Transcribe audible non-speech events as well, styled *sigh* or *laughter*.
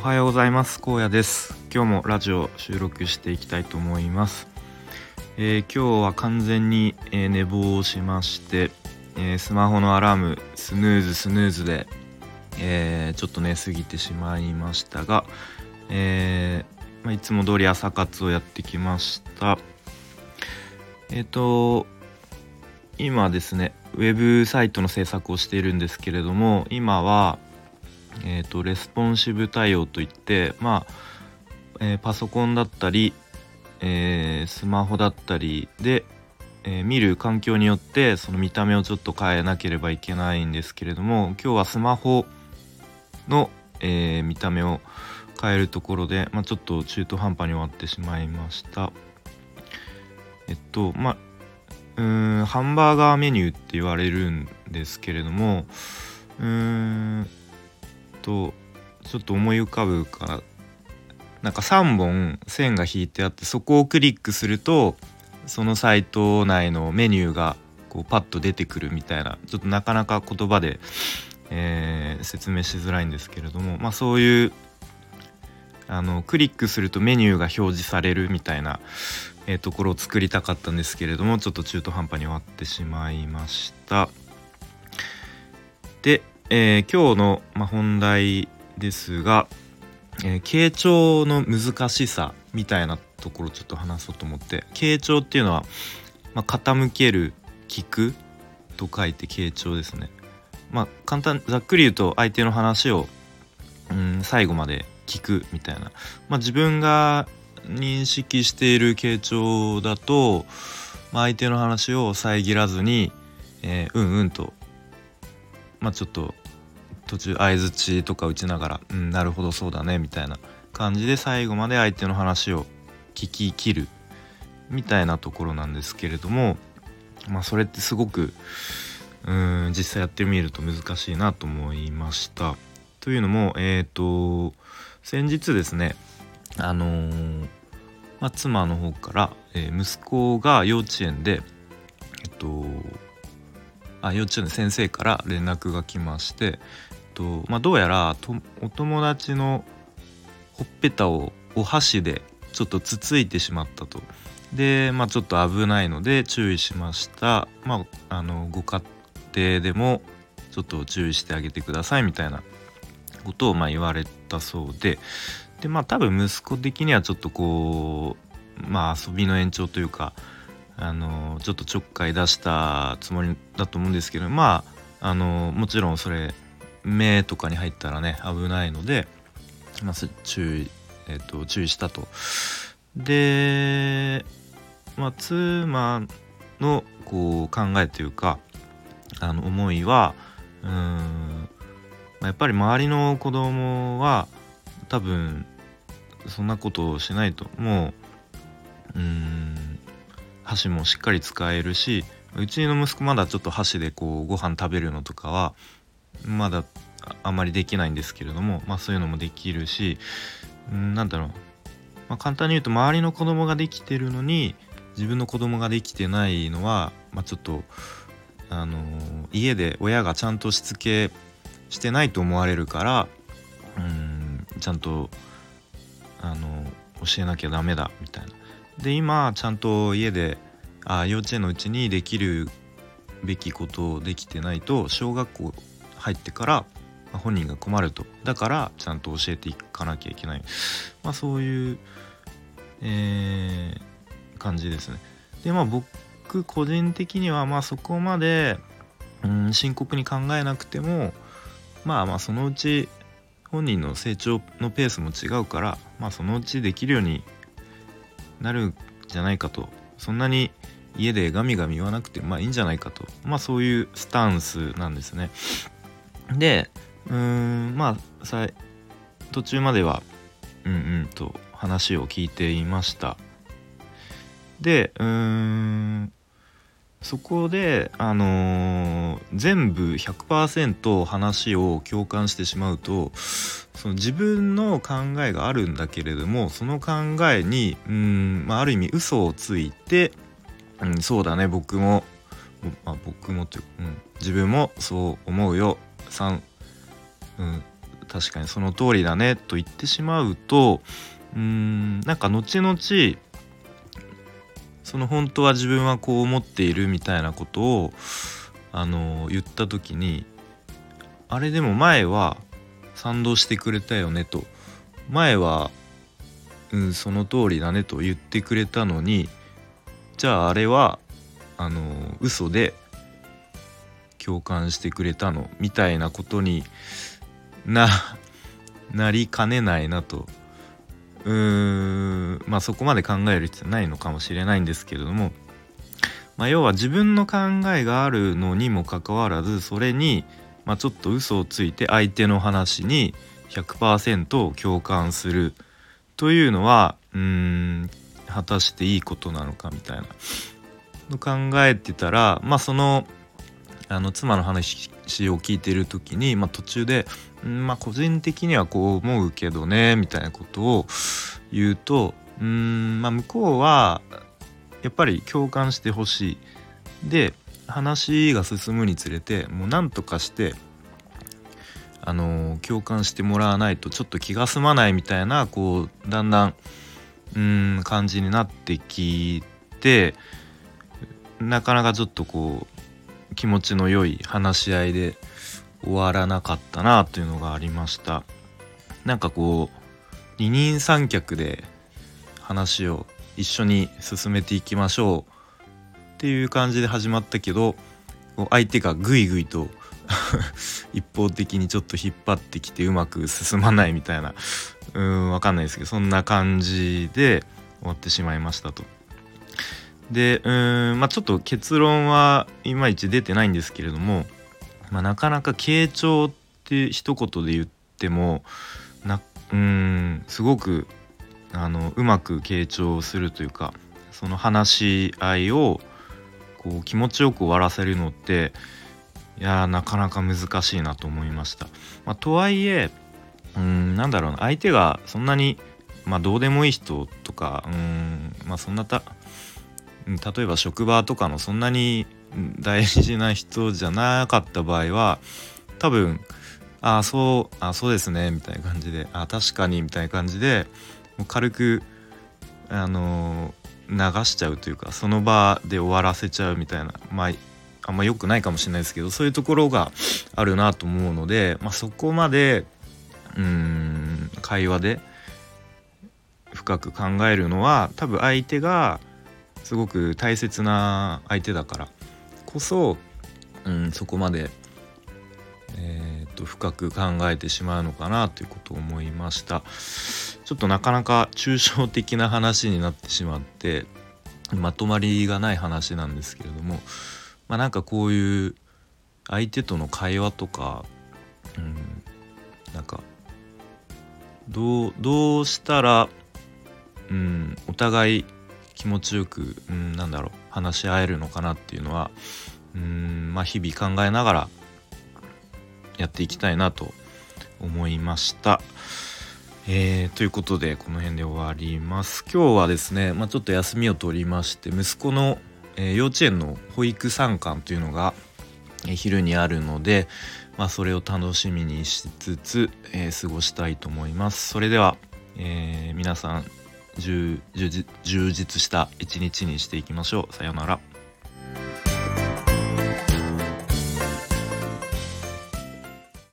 おはようございます。荒野です。今日もラジオ収録していきたいと思います、えー、今日は完全に、えー、寝坊しまして、えー、スマホのアラームスヌーズスヌーズで、えちょっと寝過ぎてしまいましたが、えまあ、いつも通り朝活をやってきました。えっ、と今ですねウェブサイトの制作をしているんですけれども今はえーと、レスポンシブ対応といってまあ、えー、パソコンだったり、えー、スマホだったりで、えー、見る環境によってその見た目をちょっと変えなければいけないんですけれども今日はスマホの、え見た目を変えるところで、まあ、ちょっと中途半端に終わってしまいました。えっとまあうんハンバーガーメニューって言われるんですけれどもうーんとちょっと思い浮かぶかなんか3本線が引いてあってそこをクリックするとそのサイト内のメニューがこうパッと出てくるみたいなちょっとなかなか言葉で、えー、説明しづらいんですけれども、まあ、そういうあのクリックするとメニューが表示されるみたいな、えー、ところを作りたかったんですけれどもちょっと中途半端に終わってしまいました。でえー、今日の、まあ本題ですが、えー、傾聴の難しさみたいなところちょっと話そうと思って傾聴っていうのは、まあ、傾ける聞くと書いて傾聴ですね。まあ簡単ざっくり言うと相手の話を、うん、最後まで聞くみたいな、まあ、自分が認識している傾聴だと、まあ、相手の話を遮らずに、えー、うんうんとまあちょっと途中相づちとか打ちながら「うんなるほどそうだね」みたいな感じで最後まで相手の話を聞き切るみたいなところなんですけれどもまあそれってすごくうん実際やってみると難しいなと思いました。というのもえっ、ー、と先日ですねあのー、まあ、妻の方から、えー、息子が幼稚園でえっとあ幼稚園の先生から連絡が来ましてと、まあ、どうやらお友達のほっぺたをお箸でちょっとつついてしまったと。で、まあ、ちょっと危ないので注意しました。まあ、あのご家庭でもちょっと注意してあげてくださいみたいなことをまあ言われたそうででまあ多分息子的にはちょっとこうまあ遊びの延長というかあのちょっとちょっかい出したつもりだと思うんですけどまああのもちろんそれ目とかに入ったらね危ないので、まあ、注意、えーと、注意したと。で、まあ、妻のこう考えというかあの思いはうん、まあ、やっぱり周りの子供は多分そんなことをしないともううん箸もしっかり使えるしうちの息子まだちょっと箸でこうご飯食べるのとかはまだあまりできないんですけれども、まあ、そういうのもできるし何だろう、まあ、簡単に言うと周りの子供ができてるのに自分の子供ができてないのは、まあ、ちょっと、あのー、家で親がちゃんとしつけしてないと思われるからうんちゃんと、あのー、教えなきゃダメだみたいな。で今ちゃんと家であ幼稚園のうちにできるべきことをできてないと小学校入ってから本人が困ると。だからちゃんと教えていかなきゃいけない、まあ、そういう、えー、感じですね。でまあ僕個人的にはまあそこまで、うん、深刻に考えなくてもまあまあそのうち本人の成長のペースも違うからまあそのうちできるようになるんじゃないかと。そんなに家でガミガミ言わなくてまあいいんじゃないかと。まあそういうスタンスなんですね。でうんまあさ途中まではうんうんと話を聞いていました。でうんそこであのー、全部100%話を共感してしまうとその自分の考えがあるんだけれどもその考えにうん、まあ、ある意味嘘をついて、うん、そうだね僕も、まあ、僕もという、うん、自分もそう思うよ。3うん確かにその通りだねと言ってしまうとうんなんか後々その本当は自分はこう思っているみたいなことをあの言った時にあれでも前は賛同してくれたよねと。前は、うん、その通りだねと言ってくれたのにじゃああれはあの嘘で共感してくれたのみたいなことにな *laughs* なりかねないなと。うーんまあそこまで考える必要ないのかもしれないんですけれども、まあ、要は自分の考えがあるのにもかかわらずそれに、まあ、ちょっと嘘をついて相手の話に100%共感するというのはうーん果たしていいことなのかみたいな。の考えてたらまあそのあの妻の話を聞いてる時に、まあ、途中で、んまあ、個人的にはこう思うけどねみたいなことを言うとうん、まあ、向こうはやっぱり共感してほしい。で話が進むにつれてもう何とかしてあの共感してもらわないとちょっと気が済まないみたいなこうだんだんうん感じになってきてなかなかちょっとこう気持ちの良い話し合いで終わらなかったなというのがありましたなんかこう二人三脚で話を一緒に進めていきましょうっていう感じで始まったけど相手がグイグイと *laughs* 一方的にちょっと引っ張ってきてうまく進まないみたいなうんわかんないですけどそんな感じで終わってしまいましたと。でうんまあちょっと結論はいまいち出てないんですけれども、まあ、なかなか傾聴って一言で言ってもなうんすごくあのうまく傾聴するというかその話し合いをこう気持ちよく終わらせるのっていやなかなか難しいなと思いました。まあ、とはいえうんなんだろうな相手がそんなに、まあ、どうでもいい人とかうんまあそんなた例えば職場とかのそんなに大事な人じゃなかった場合は多分ああそうあそうですねみたいな感じであ確かにみたいな感じで軽くあのー、流しちゃうというかその場で終わらせちゃうみたいなまああんま良くないかもしれないですけどそういうところがあるなと思うので、まあ、そこまでうん会話で深く考えるのは多分相手がすごく大切な相手だから。こそ、うん、そこまで、えーと、深く考えてしまうのかなということを思いました。ちょっとなかなか抽象的な話になってしまってまとまりがない話なんですけれどもまあなんかこういう相手との会話とか、うん、なんかどうどうしたら、うん、お互い気持ちよく、うん、なんだろう話し合えるのかなっていうのはうんまあ日々考えながらやっていきたいなと思いました。えー、ということでこの辺で終わります。今日はですね、まあ、ちょっと休みを取りまして息子の、えー、幼稚園の保育参観というのが、えー、昼にあるので、まあ、それを楽しみにしつつ、え過ごしたいと思います。それでは、え皆さん充実した一日にしていきましょう。さようなら。